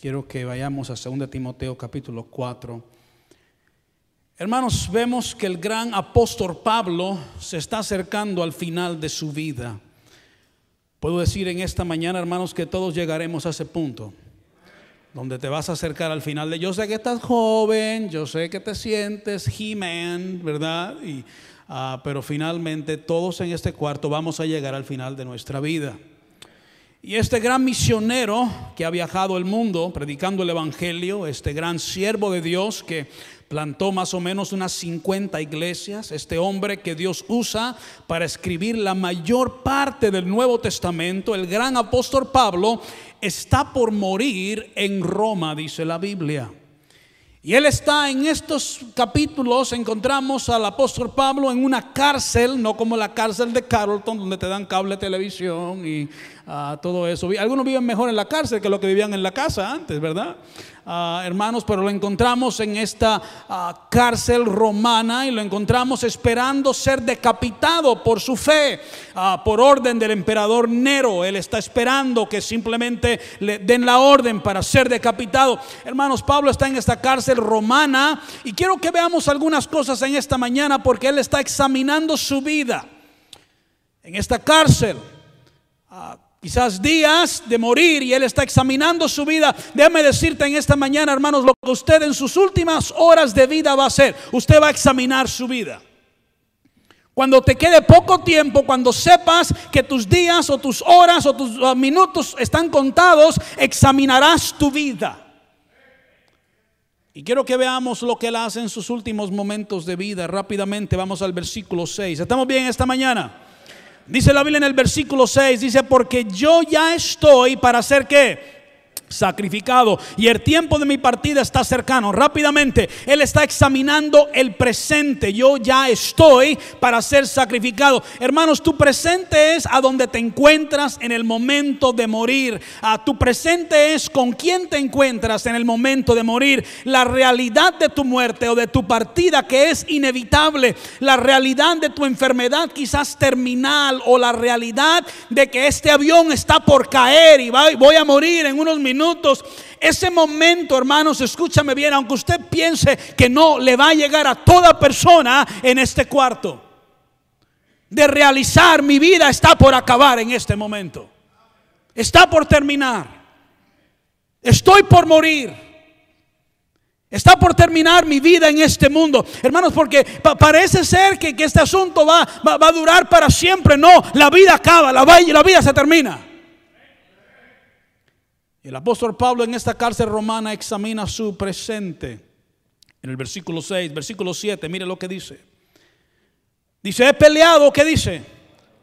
quiero que vayamos a 2 Timoteo capítulo 4. Hermanos, vemos que el gran apóstol Pablo se está acercando al final de su vida. Puedo decir en esta mañana, hermanos, que todos llegaremos a ese punto donde te vas a acercar al final de yo sé que estás joven, yo sé que te sientes He-Man, ¿verdad? Y, ah, pero finalmente todos en este cuarto vamos a llegar al final de nuestra vida. Y este gran misionero que ha viajado el mundo predicando el Evangelio, este gran siervo de Dios que plantó más o menos unas 50 iglesias, este hombre que Dios usa para escribir la mayor parte del Nuevo Testamento, el gran apóstol Pablo, está por morir en Roma, dice la Biblia. Y él está en estos capítulos, encontramos al apóstol Pablo en una cárcel, no como la cárcel de Carlton, donde te dan cable televisión y ah, todo eso. Algunos viven mejor en la cárcel que lo que vivían en la casa antes, ¿verdad? Ah, hermanos, pero lo encontramos en esta ah, cárcel romana y lo encontramos esperando ser decapitado por su fe, ah, por orden del emperador Nero. Él está esperando que simplemente le den la orden para ser decapitado. Hermanos, Pablo está en esta cárcel romana y quiero que veamos algunas cosas en esta mañana porque él está examinando su vida en esta cárcel quizás días de morir y él está examinando su vida. Déjame decirte en esta mañana, hermanos, lo que usted en sus últimas horas de vida va a hacer. Usted va a examinar su vida. Cuando te quede poco tiempo, cuando sepas que tus días o tus horas o tus uh, minutos están contados, examinarás tu vida. Y quiero que veamos lo que él hace en sus últimos momentos de vida. Rápidamente vamos al versículo 6. ¿Estamos bien esta mañana? Dice la Biblia en el versículo 6, dice, porque yo ya estoy para hacer qué? Sacrificado y el tiempo de mi partida está cercano. Rápidamente, Él está examinando el presente. Yo ya estoy para ser sacrificado. Hermanos, tu presente es a donde te encuentras en el momento de morir. A tu presente es con quién te encuentras en el momento de morir. La realidad de tu muerte o de tu partida que es inevitable. La realidad de tu enfermedad quizás terminal o la realidad de que este avión está por caer y voy a morir en unos minutos ese momento, hermanos, escúchame bien, aunque usted piense que no le va a llegar a toda persona en este cuarto, de realizar mi vida está por acabar en este momento. Está por terminar. Estoy por morir. Está por terminar mi vida en este mundo. Hermanos, porque parece ser que, este asunto va, va, a durar para siempre. No, la vida acaba, la, la vida se termina. El apóstol Pablo en esta cárcel romana examina su presente. En el versículo 6, versículo 7, mire lo que dice. Dice, he peleado, ¿qué dice?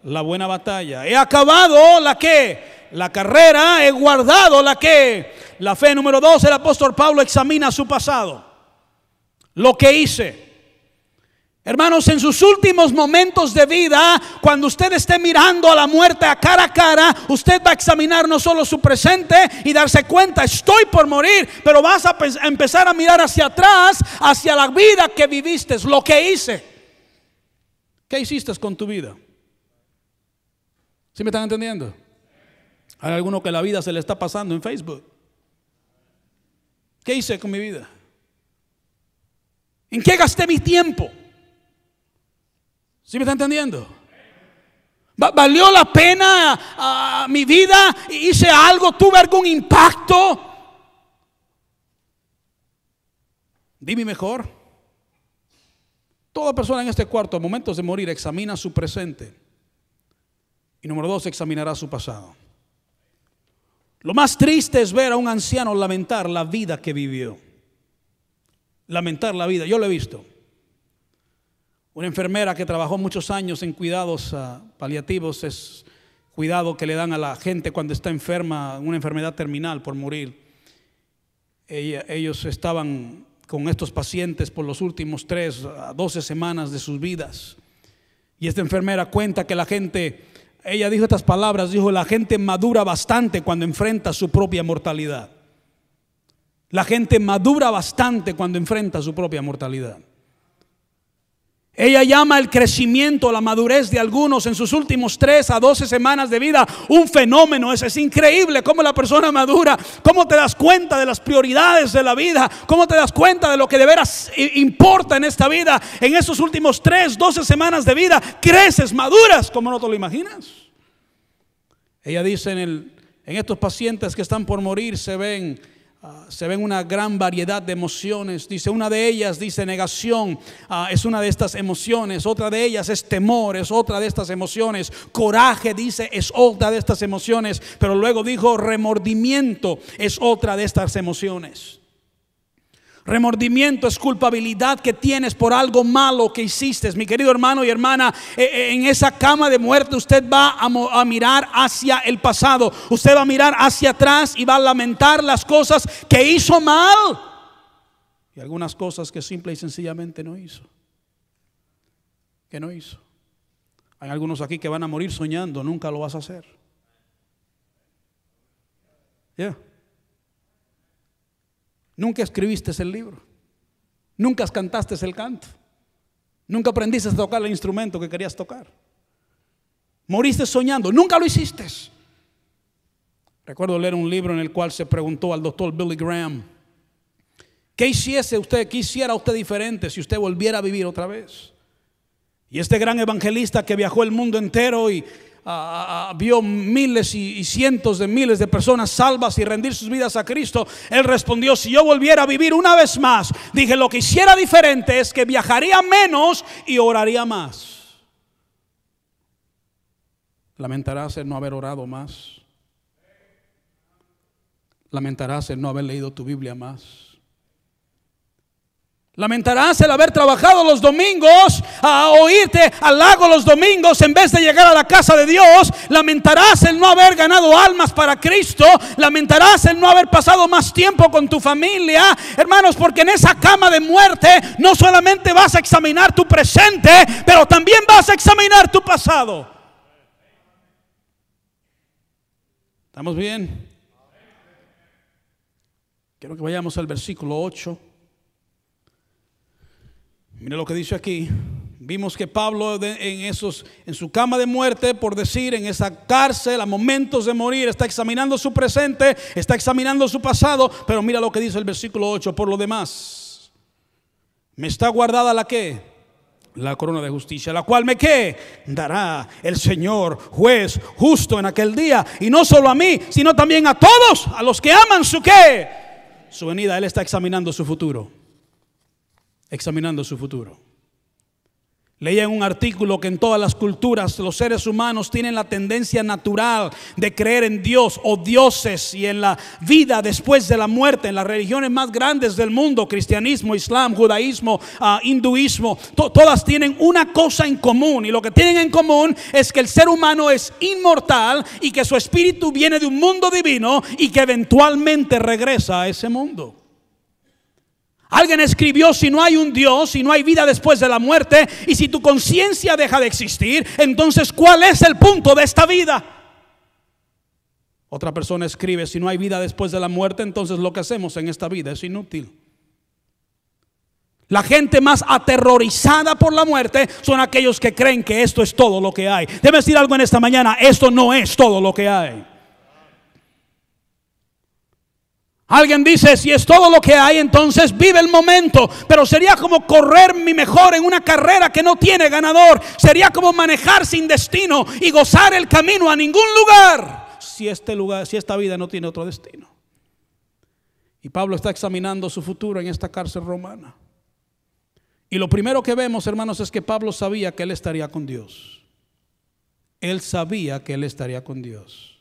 La buena batalla. He acabado la que? La carrera, he guardado la que? La fe número 2, el apóstol Pablo examina su pasado. Lo que hice. Hermanos, en sus últimos momentos de vida, cuando usted esté mirando a la muerte a cara a cara, usted va a examinar no solo su presente y darse cuenta, estoy por morir, pero vas a empezar a mirar hacia atrás, hacia la vida que viviste, lo que hice. ¿Qué hiciste con tu vida? ¿Sí me están entendiendo? Hay alguno que la vida se le está pasando en Facebook. ¿Qué hice con mi vida? ¿En qué gasté mi tiempo? ¿Sí me está entendiendo? ¿Valió la pena ah, mi vida? ¿Hice algo? ¿Tuve algún impacto? Dime mejor. Toda persona en este cuarto, a momentos de morir, examina su presente. Y número dos, examinará su pasado. Lo más triste es ver a un anciano lamentar la vida que vivió. Lamentar la vida. Yo lo he visto. Una enfermera que trabajó muchos años en cuidados ah, paliativos es cuidado que le dan a la gente cuando está enferma, una enfermedad terminal por morir. ellos estaban con estos pacientes por los últimos tres a doce semanas de sus vidas. Y esta enfermera cuenta que la gente, ella dijo estas palabras, dijo, la gente madura bastante cuando enfrenta su propia mortalidad. La gente madura bastante cuando enfrenta su propia mortalidad. Ella llama el crecimiento, la madurez de algunos en sus últimos 3 a 12 semanas de vida un fenómeno. Es, es increíble cómo la persona madura, cómo te das cuenta de las prioridades de la vida, cómo te das cuenta de lo que de veras importa en esta vida. En esos últimos 3, 12 semanas de vida, creces, maduras, como no te lo imaginas. Ella dice en, el, en estos pacientes que están por morir, se ven Ah, se ven una gran variedad de emociones. Dice, una de ellas dice negación, ah, es una de estas emociones. Otra de ellas es temor, es otra de estas emociones. Coraje, dice, es otra de estas emociones. Pero luego dijo, remordimiento es otra de estas emociones. Remordimiento es culpabilidad que tienes por algo malo que hiciste. Mi querido hermano y hermana, eh, eh, en esa cama de muerte usted va a, mirar hacia el pasado. Usted va a mirar hacia atrás y va a lamentar las cosas que hizo mal. Y algunas cosas que simple y sencillamente no hizo. Que no hizo. Hay algunos aquí que van a morir soñando, nunca lo vas a hacer. Ya. Nunca escribiste el libro. Nunca cantaste el canto. Nunca aprendiste a tocar el instrumento que querías tocar. Moriste soñando. Nunca lo hiciste. Recuerdo leer un libro en el cual se preguntó al doctor Billy Graham, ¿qué hiciese usted, qué hiciera usted diferente si usted volviera a vivir otra vez? Y este gran evangelista que viajó el mundo entero y vio miles y, cientos de miles de personas salvas y rendir sus vidas a Cristo, él respondió, si yo volviera a vivir una vez más, dije, lo que hiciera diferente es que viajaría menos y oraría más. Lamentarás el no haber orado más. Lamentarás el no haber leído tu Biblia más. Lamentarás el haber trabajado los domingos, a oírte al lago los domingos en vez de llegar a la casa de Dios. Lamentarás el no haber ganado almas para Cristo. Lamentarás el no haber pasado más tiempo con tu familia. Hermanos, porque en esa cama de muerte no solamente vas a examinar tu presente, pero también vas a examinar tu pasado. ¿Estamos bien? Quiero que vayamos al versículo 8. Mire lo que dice aquí. Vimos que Pablo en, esos, en su cama de muerte, por decir, en esa cárcel, a momentos de morir, está examinando su presente, está examinando su pasado. Pero mira lo que dice el versículo 8. Por lo demás, me está guardada la que la corona de justicia, la cual me que dará el Señor juez justo en aquel día, y no solo a mí, sino también a todos, a los que aman su que su venida, él está examinando su futuro examinando su futuro. Leía en un artículo que en todas las culturas los seres humanos tienen la tendencia natural de creer en Dios o dioses y en la vida después de la muerte. En las religiones más grandes del mundo, cristianismo, islam, judaísmo, uh, hinduismo, todas tienen una cosa en común. Y lo que tienen en común es que el ser humano es inmortal y que su espíritu viene de un mundo divino y que eventualmente regresa a ese mundo. Alguien escribió, si no hay un Dios, si no hay vida después de la muerte, y si tu conciencia deja de existir, entonces ¿cuál es el punto de esta vida? Otra persona escribe, si no hay vida después de la muerte, entonces lo que hacemos en esta vida es inútil. La gente más aterrorizada por la muerte son aquellos que creen que esto es todo lo que hay. Debe decir algo en esta mañana, esto no es todo lo que hay. Alguien dice, si es todo lo que hay, entonces vive el momento. Pero sería como correr mi mejor en una carrera que no tiene ganador. Sería como manejar sin destino y gozar el camino a ningún lugar. Si este lugar, si esta vida no tiene otro destino. Y Pablo está examinando su futuro en esta cárcel romana. Y lo primero que vemos, hermanos, es que Pablo sabía que él estaría con Dios. Él sabía que él estaría con Dios.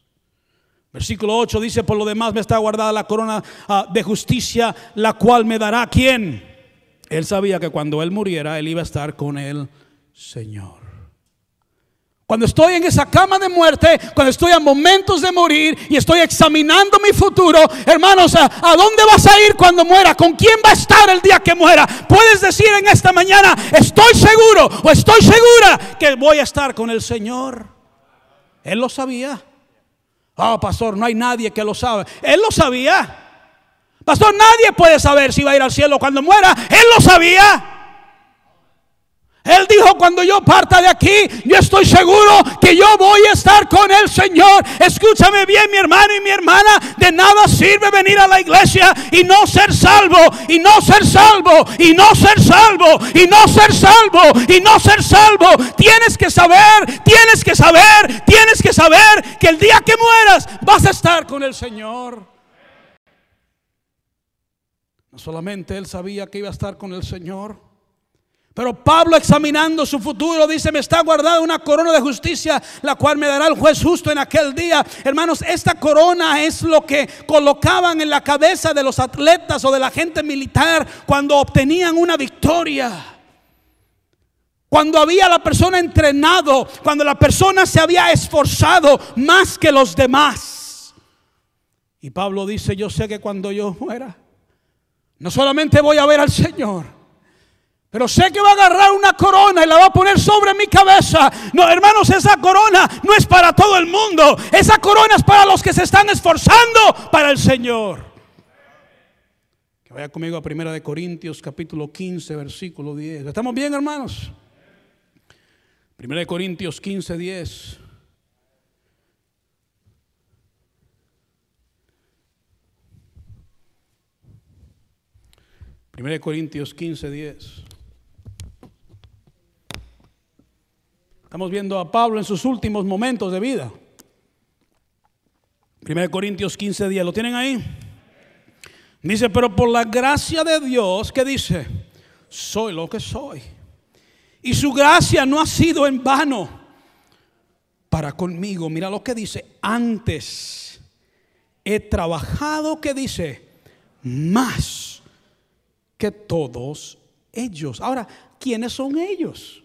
Versículo 8 dice, por lo demás me está guardada la corona ah, de justicia, la cual me dará quién. Él sabía que cuando él muriera, él iba a estar con el Señor. Cuando estoy en esa cama de muerte, cuando estoy a momentos de morir y estoy examinando mi futuro, hermanos, ¿a, ¿a, dónde vas a ir cuando muera? ¿Con quién va a estar el día que muera? Puedes decir en esta mañana, estoy seguro o estoy segura que voy a estar con el Señor. Él lo sabía. Oh, pastor, no hay nadie que lo sabe. Él lo sabía. Pastor, nadie puede saber si va a ir al cielo cuando muera. Él lo sabía. Él dijo, cuando yo parta de aquí, yo estoy seguro que yo voy a estar con el Señor. Escúchame bien, mi hermano y mi hermana, de nada sirve venir a la iglesia y no ser salvo, y no ser salvo, y no ser salvo, y no ser salvo, y no ser salvo. Tienes que saber, tienes que saber, tienes que saber que el día que mueras vas a estar con el Señor. No solamente él sabía que iba a estar con el Señor, pero Pablo examinando su futuro dice, me está guardada una corona de justicia, la cual me dará el juez justo en aquel día. Hermanos, esta corona es lo que colocaban en la cabeza de los atletas o de la gente militar cuando obtenían una victoria. Cuando había la persona entrenado, cuando la persona se había esforzado más que los demás. Y Pablo dice, yo sé que cuando yo muera, no solamente voy a ver al Señor, pero sé que va a agarrar una corona y la va a poner sobre mi cabeza. No, hermanos, esa corona no es para todo el mundo. Esa corona es para los que se están esforzando para el Señor. Que vaya conmigo a Primera de Corintios capítulo 15, versículo 10. ¿Estamos bien, hermanos? Primera de Corintios 15, 10. Primera de Corintios 15, 10. Estamos viendo a Pablo en sus últimos momentos de vida. 1 Corintios 15 días, ¿lo tienen ahí? Dice, pero por la gracia de Dios, ¿qué dice? Soy lo que soy. Y su gracia no ha sido en vano para conmigo. Mira lo que dice, antes he trabajado, ¿qué dice? Más que todos ellos. Ahora, ¿quiénes son ellos?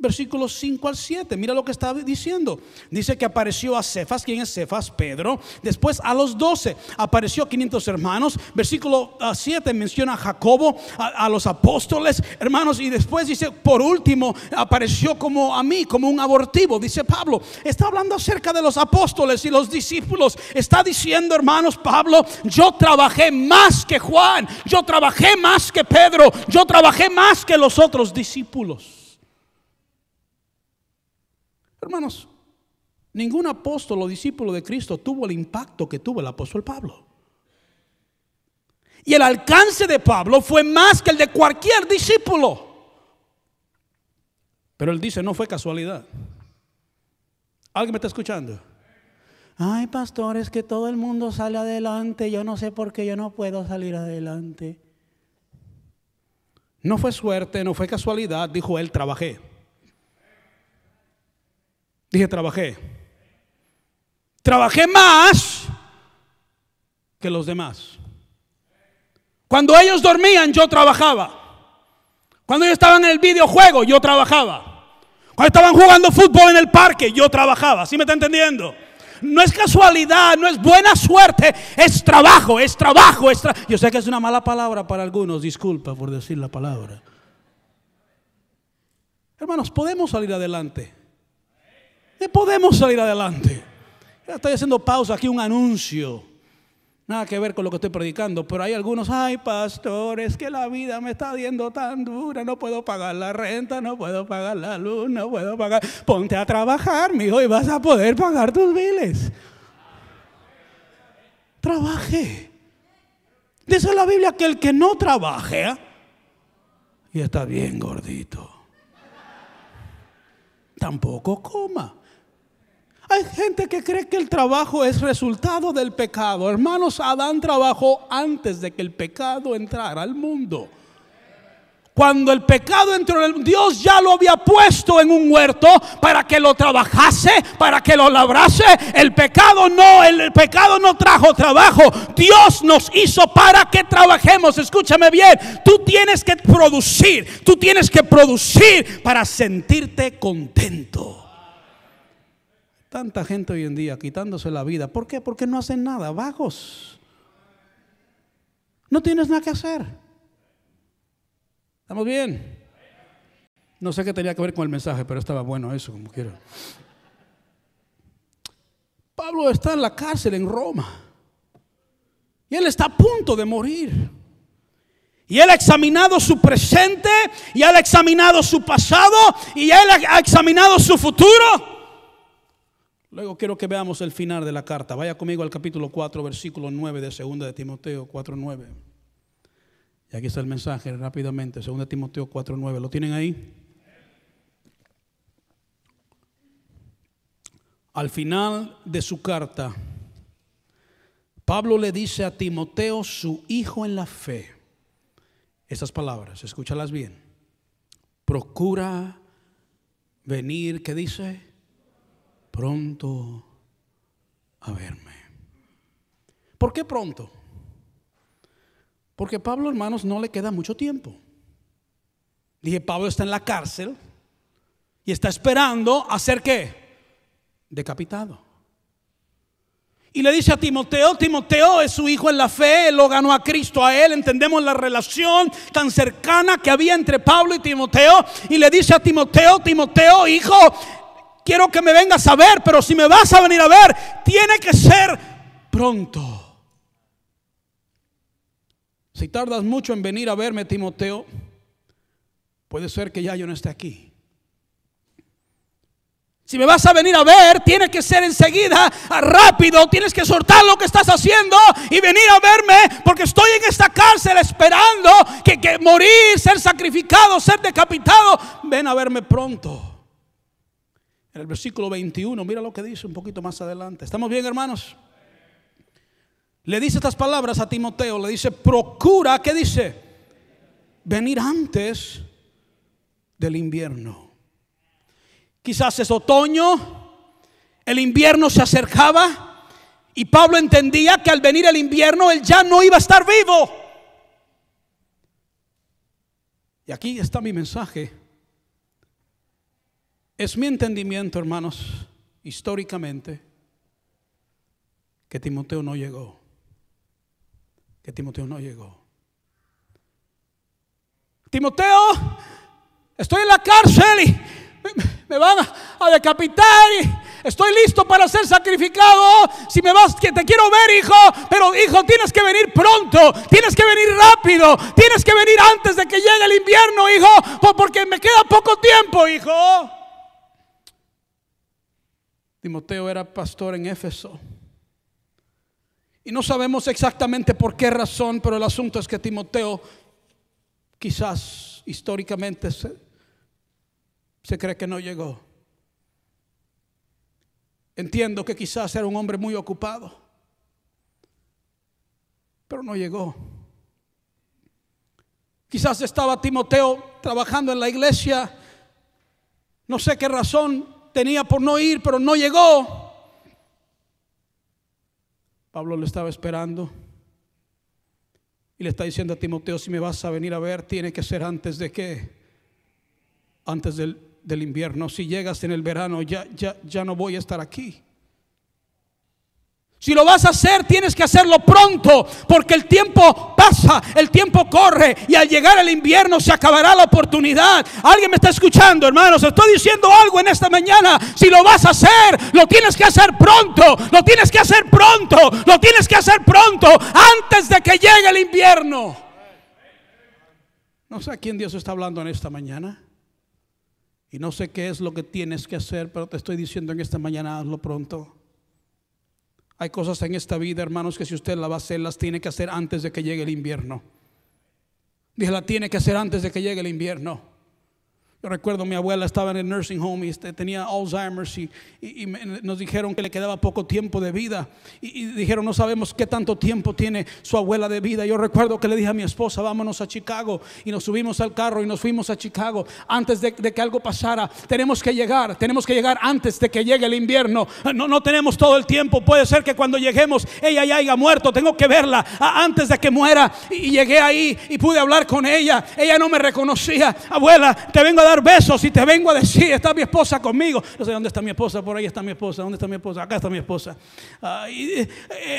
Versículos 5 al 7, mira lo que está diciendo. Dice que apareció a Cefas, ¿quién es Cefas? Pedro. Después a los 12 apareció 500 hermanos. Versículo 7 ah, menciona a Jacobo, a, los apóstoles, hermanos. Y después dice, por último, apareció como a mí, como un abortivo. Dice Pablo, está hablando acerca de los apóstoles y los discípulos. Está diciendo, hermanos, Pablo, yo trabajé más que Juan, yo trabajé más que Pedro, yo trabajé más que los otros discípulos. Hermanos, ningún apóstol o discípulo de Cristo tuvo el impacto que tuvo el apóstol Pablo. Y el alcance de Pablo fue más que el de cualquier discípulo. Pero él dice, no fue casualidad. ¿Alguien me está escuchando? Ay, pastor, es que todo el mundo sale adelante. Yo no sé por qué yo no puedo salir adelante. No fue suerte, no fue casualidad, dijo él, trabajé. Dije, trabajé. Trabajé más que los demás. Cuando ellos dormían, yo trabajaba. Cuando ellos estaban en el videojuego, yo trabajaba. Cuando estaban jugando fútbol en el parque, yo trabajaba. ¿Sí me está entendiendo? No es casualidad, no es buena suerte, es trabajo, es trabajo. Es yo sé que es una mala palabra para algunos, disculpa por decir la palabra. Hermanos, podemos salir adelante podemos salir adelante. estoy haciendo pausa aquí, un anuncio. Nada que ver con lo que estoy predicando, pero hay algunos, ay pastor, es que la vida me está viendo tan dura, no puedo pagar la renta, no puedo pagar la luz, no puedo pagar. Ponte a trabajar, mi hijo, y vas a poder pagar tus biles. Trabaje. Dice la Biblia que el que no trabaje, y está bien gordito, tampoco coma. Hay gente que cree que el trabajo es resultado del pecado. Hermanos, Adán trabajó antes de que el pecado entrara al mundo. Cuando el pecado entró, Dios ya lo había puesto en un huerto para que lo trabajase, para que lo labrase. El pecado no, el pecado no trajo trabajo. Dios nos hizo para que trabajemos. Escúchame bien, tú tienes que producir, tú tienes que producir para sentirte contento. Tanta gente hoy en día quitándose la vida. ¿Por qué? Porque no hacen nada, vagos. No tienes nada que hacer. ¿Estamos bien? No sé qué tenía que ver con el mensaje, pero estaba bueno eso, como quiera. Pablo está en la cárcel en Roma. Y él está a punto de morir. Y Él ha examinado su presente, y Él ha examinado su pasado, y Él ha examinado su futuro. Luego quiero que veamos el final de la carta. Vaya conmigo al capítulo 4, versículo 9 de 2 de Timoteo 4, 9. Y aquí está el mensaje rápidamente, 2 de Timoteo 4, 9. ¿Lo tienen ahí? Al final de su carta, Pablo le dice a Timoteo, su hijo en la fe, estas palabras, escúchalas bien. Procura venir, ¿qué dice? Pronto a verme. ¿Por qué pronto? Porque Pablo, hermanos, no le queda mucho tiempo. Dije, Pablo está en la cárcel y está esperando hacer qué? decapitado. Y le dice a Timoteo, Timoteo es su hijo en la fe, él lo ganó a Cristo a él, entendemos la relación tan cercana que había entre Pablo y Timoteo. Y le dice a Timoteo, Timoteo, hijo, quiero que me vengas a ver, pero si me vas a venir a ver, tiene que ser pronto. Si tardas mucho en venir a verme, Timoteo, puede ser que ya yo no esté aquí. Si me vas a venir a ver, tiene que ser enseguida, rápido, tienes que soltar lo que estás haciendo y venir a verme porque estoy en esta cárcel esperando que, que morir, ser sacrificado, ser decapitado. Ven a verme pronto. En el versículo 21, mira lo que dice un poquito más adelante. ¿Estamos bien, hermanos? Le dice estas palabras a Timoteo, le dice, procura, ¿qué dice? Venir antes del invierno. Quizás es otoño, el invierno se acercaba y Pablo entendía que al venir el invierno él ya no iba a estar vivo. Y aquí está mi mensaje. Es mi entendimiento, hermanos, históricamente, que Timoteo no llegó. Que Timoteo no llegó. Timoteo, estoy en la cárcel y me van a decapitar y estoy listo para ser sacrificado. Si me vas, que te quiero ver, hijo, pero hijo, tienes que venir pronto, tienes que venir rápido, tienes que venir antes de que llegue el invierno, hijo, porque me queda poco tiempo, hijo. Timoteo era pastor en Éfeso. Y no sabemos exactamente por qué razón, pero el asunto es que Timoteo quizás históricamente se, se cree que no llegó. Entiendo que quizás era un hombre muy ocupado, pero no llegó. Quizás estaba Timoteo trabajando en la iglesia, no sé qué razón tenía por no ir, pero no llegó. Pablo lo estaba esperando y le está diciendo a Timoteo, si me vas a venir a ver, tiene que ser antes de que, antes del del invierno. Si llegas en el verano, ya, ya, ya no voy a estar aquí. Si lo vas a hacer, tienes que hacerlo pronto, porque el tiempo pasa, el tiempo corre y al llegar el invierno se acabará la oportunidad. Alguien me está escuchando, hermanos, estoy diciendo algo en esta mañana. Si lo vas a hacer, lo tienes que hacer pronto, lo tienes que hacer pronto, lo tienes que hacer pronto, antes de que llegue el invierno. No sé a quién Dios está hablando en esta mañana. Y no sé qué es lo que tienes que hacer, pero te estoy diciendo en esta mañana, hazlo pronto. Hay cosas en esta vida, hermanos, que si usted la va a hacer, las tiene que hacer antes de que llegue el invierno. Dije, la tiene que hacer antes de que llegue el invierno. Yo recuerdo mi abuela estaba en el nursing home y este, tenía Alzheimer's y, nos dijeron que le quedaba poco tiempo de vida. Y, dijeron, no sabemos qué tanto tiempo tiene su abuela de vida. Yo recuerdo que le dije a mi esposa, vámonos a Chicago. Y nos subimos al carro y nos fuimos a Chicago antes de, que algo pasara. Tenemos que llegar, tenemos que llegar antes de que llegue el invierno. No, no tenemos todo el tiempo. Puede ser que cuando lleguemos ella ya haya muerto. Tengo que verla antes de que muera. Y llegué ahí y pude hablar con ella. Ella no me reconocía. Abuela, te vengo a dar besos y te vengo a decir, está mi esposa conmigo. No sé dónde está mi esposa, por ahí está mi esposa, dónde está mi esposa, acá está mi esposa. Ah, y, eh,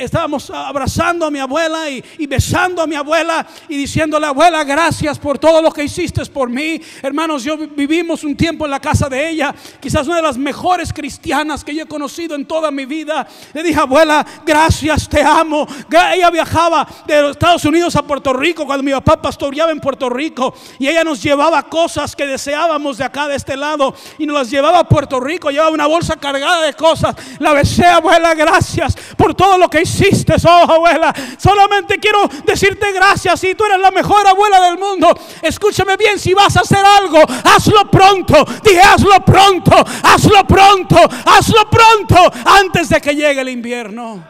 estábamos abrazando a mi abuela y, besando a mi abuela y diciéndole, abuela, gracias por todo lo que hiciste por mí. Hermanos, yo vivimos un tiempo en la casa de ella, quizás una de las mejores cristianas que yo he conocido en toda mi vida. Le dije, abuela, gracias, te amo. Ella viajaba de los Estados Unidos a Puerto Rico cuando mi papá pastoreaba en Puerto Rico y ella nos llevaba cosas que de acá, de este lado, y nos las llevaba a Puerto Rico. Llevaba una bolsa cargada de cosas. La besé, abuela, gracias por todo lo que hiciste, oh abuela. Solamente quiero decirte gracias y tú eres la mejor abuela del mundo. Escúchame bien, si vas a hacer algo, hazlo pronto. Dije, hazlo pronto, hazlo pronto, hazlo pronto, antes de que llegue el invierno.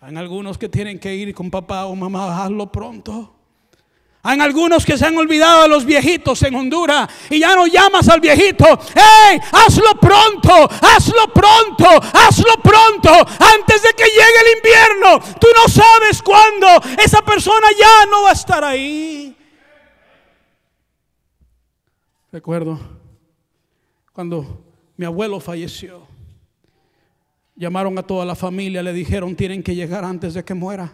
Hay algunos que tienen que ir con papá o mamá, hazlo pronto. Hay algunos que se han olvidado de los viejitos en Honduras y ya no llamas al viejito. ¡Hey! Hazlo pronto, hazlo pronto, hazlo pronto, antes de que llegue el invierno. Tú no sabes cuándo esa persona ya no va a estar ahí. Recuerdo cuando mi abuelo falleció. Llamaron a toda la familia, le dijeron tienen que llegar antes de que muera.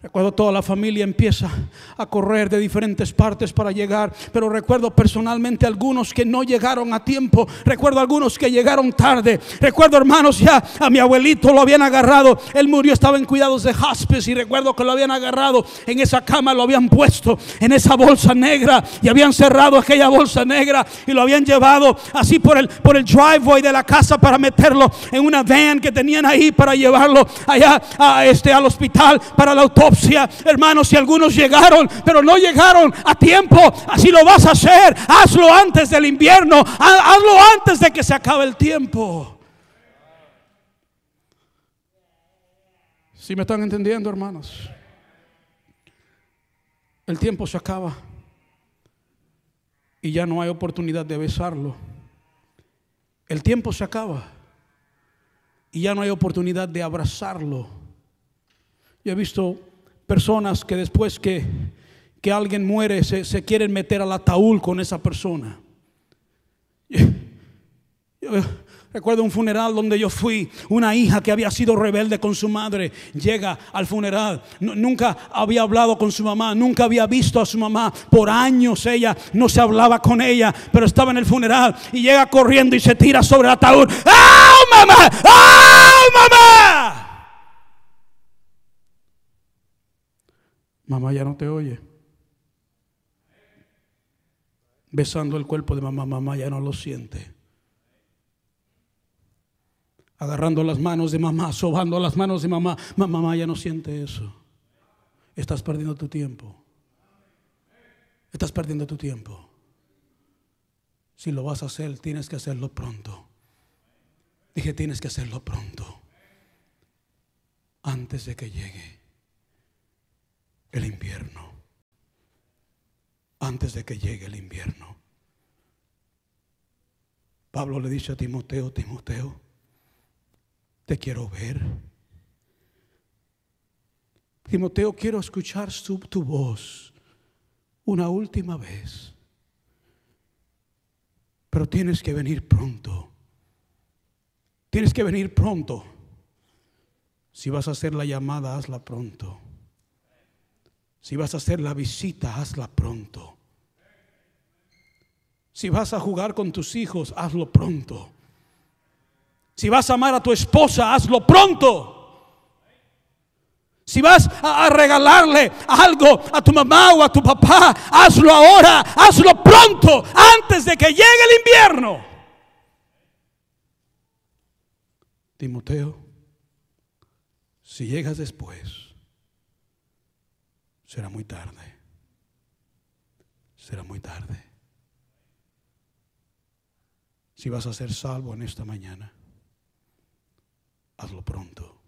Recuerdo toda la familia empieza a correr de diferentes partes para llegar, pero recuerdo personalmente algunos que no llegaron a tiempo, recuerdo algunos que llegaron tarde, recuerdo hermanos ya a mi abuelito lo habían agarrado, él murió, estaba en cuidados de hospice y recuerdo que lo habían agarrado en esa cama, lo habían puesto en esa bolsa negra y habían cerrado aquella bolsa negra y lo habían llevado así por el, por el driveway de la casa para meterlo en una van que tenían ahí para llevarlo allá a este, al hospital para la hermanos, si algunos llegaron, pero no llegaron a tiempo, así lo vas a hacer. Hazlo antes del invierno, hazlo antes de que se acabe el tiempo. Si me están entendiendo, hermanos? El tiempo se acaba y ya no hay oportunidad de besarlo. El tiempo se acaba y ya no hay oportunidad de abrazarlo. Yo he visto personas que después que, que alguien muere se, se, quieren meter al ataúd con esa persona. Recuerdo un funeral donde yo fui, una hija que había sido rebelde con su madre, llega al funeral, nunca había hablado con su mamá, nunca había visto a su mamá, por años ella no se hablaba con ella, pero estaba en el funeral y llega corriendo y se tira sobre el ataúd. ¡Ah, mamá! ¡Ah, mamá! Mamá ya no te oye. Besando el cuerpo de mamá, mamá ya no lo siente. Agarrando las manos de mamá, sobando las manos de mamá, mamá ya no siente eso. Estás perdiendo tu tiempo. Estás perdiendo tu tiempo. Si lo vas a hacer, tienes que hacerlo pronto. Dije, tienes que hacerlo pronto. Antes de que llegue el invierno, antes de que llegue el invierno. Pablo le dice a Timoteo, Timoteo, te quiero ver. Timoteo, quiero escuchar tu voz una última vez. Pero tienes que venir pronto. Tienes que venir pronto. Si vas a hacer la llamada, hazla pronto. Si vas a hacer la visita, hazla pronto. Si vas a jugar con tus hijos, hazlo pronto. Si vas a amar a tu esposa, hazlo pronto. Si vas a, regalarle algo a tu mamá o a tu papá, hazlo ahora, hazlo pronto, antes de que llegue el invierno. Timoteo, si llegas después, será muy tarde. Será muy tarde. Si vas a ser salvo en esta mañana, hazlo pronto.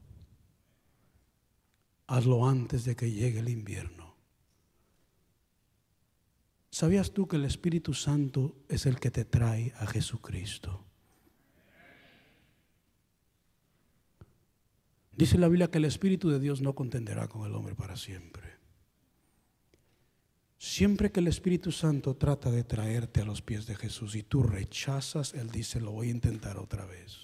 Hazlo antes de que llegue el invierno. ¿Sabías tú que el Espíritu Santo es el que te trae a Jesucristo? Dice la Biblia que el Espíritu de Dios no contenderá con el hombre para siempre. Siempre que el Espíritu Santo trata de traerte a los pies de Jesús y tú rechazas, Él dice, lo voy a intentar otra vez.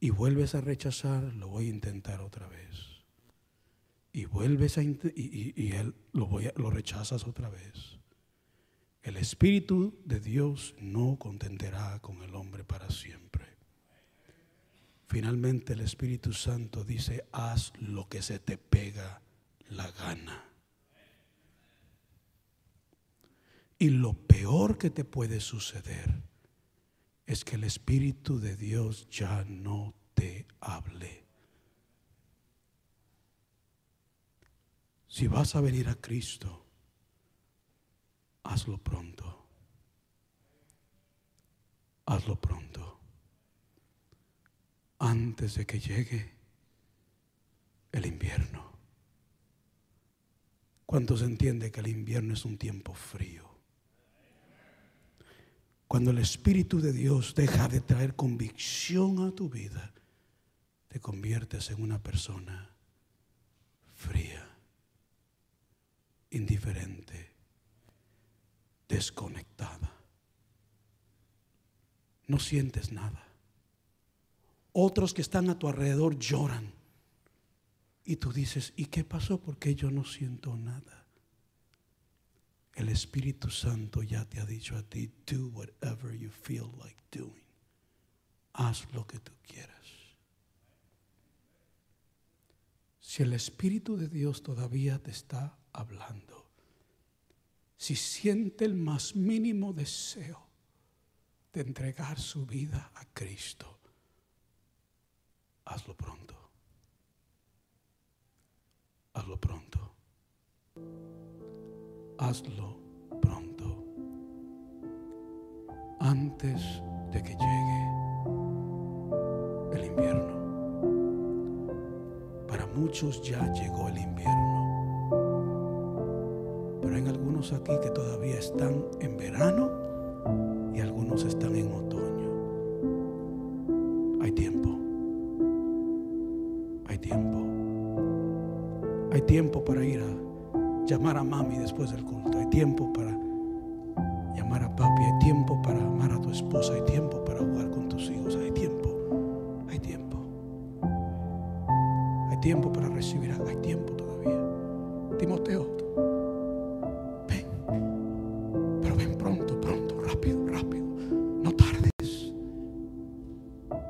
Y vuelves a rechazar, lo voy a intentar otra vez. Y vuelves a y, Él lo, voy lo rechazas otra vez. El Espíritu de Dios no contenderá con el hombre para siempre. Finalmente el Espíritu Santo dice, haz lo que se te pega la gana. Y lo peor que te puede suceder es que el Espíritu de Dios ya no te hable. Si vas a venir a Cristo, hazlo pronto. Hazlo pronto. Antes de que llegue el invierno. ¿Cuántos entiende que el invierno es un tiempo frío? Cuando el Espíritu de Dios deja de traer convicción a tu vida, te conviertes en una persona fría, indiferente, desconectada. No sientes nada. Otros que están a tu alrededor lloran. Y tú dices, ¿y qué pasó? Porque yo no siento nada. El Espíritu Santo ya te ha dicho a ti, do whatever you feel like doing. Haz lo que tú quieras. Si el Espíritu de Dios todavía te está hablando, si siente el más mínimo deseo de entregar su vida a Cristo, hazlo pronto. Hazlo pronto hazlo pronto, antes de que llegue el invierno. Para muchos ya llegó el invierno, pero hay algunos aquí que todavía están en verano y algunos están en otoño. Hay tiempo, hay tiempo, hay tiempo para ir a llamar a mami después del culto. Hay tiempo para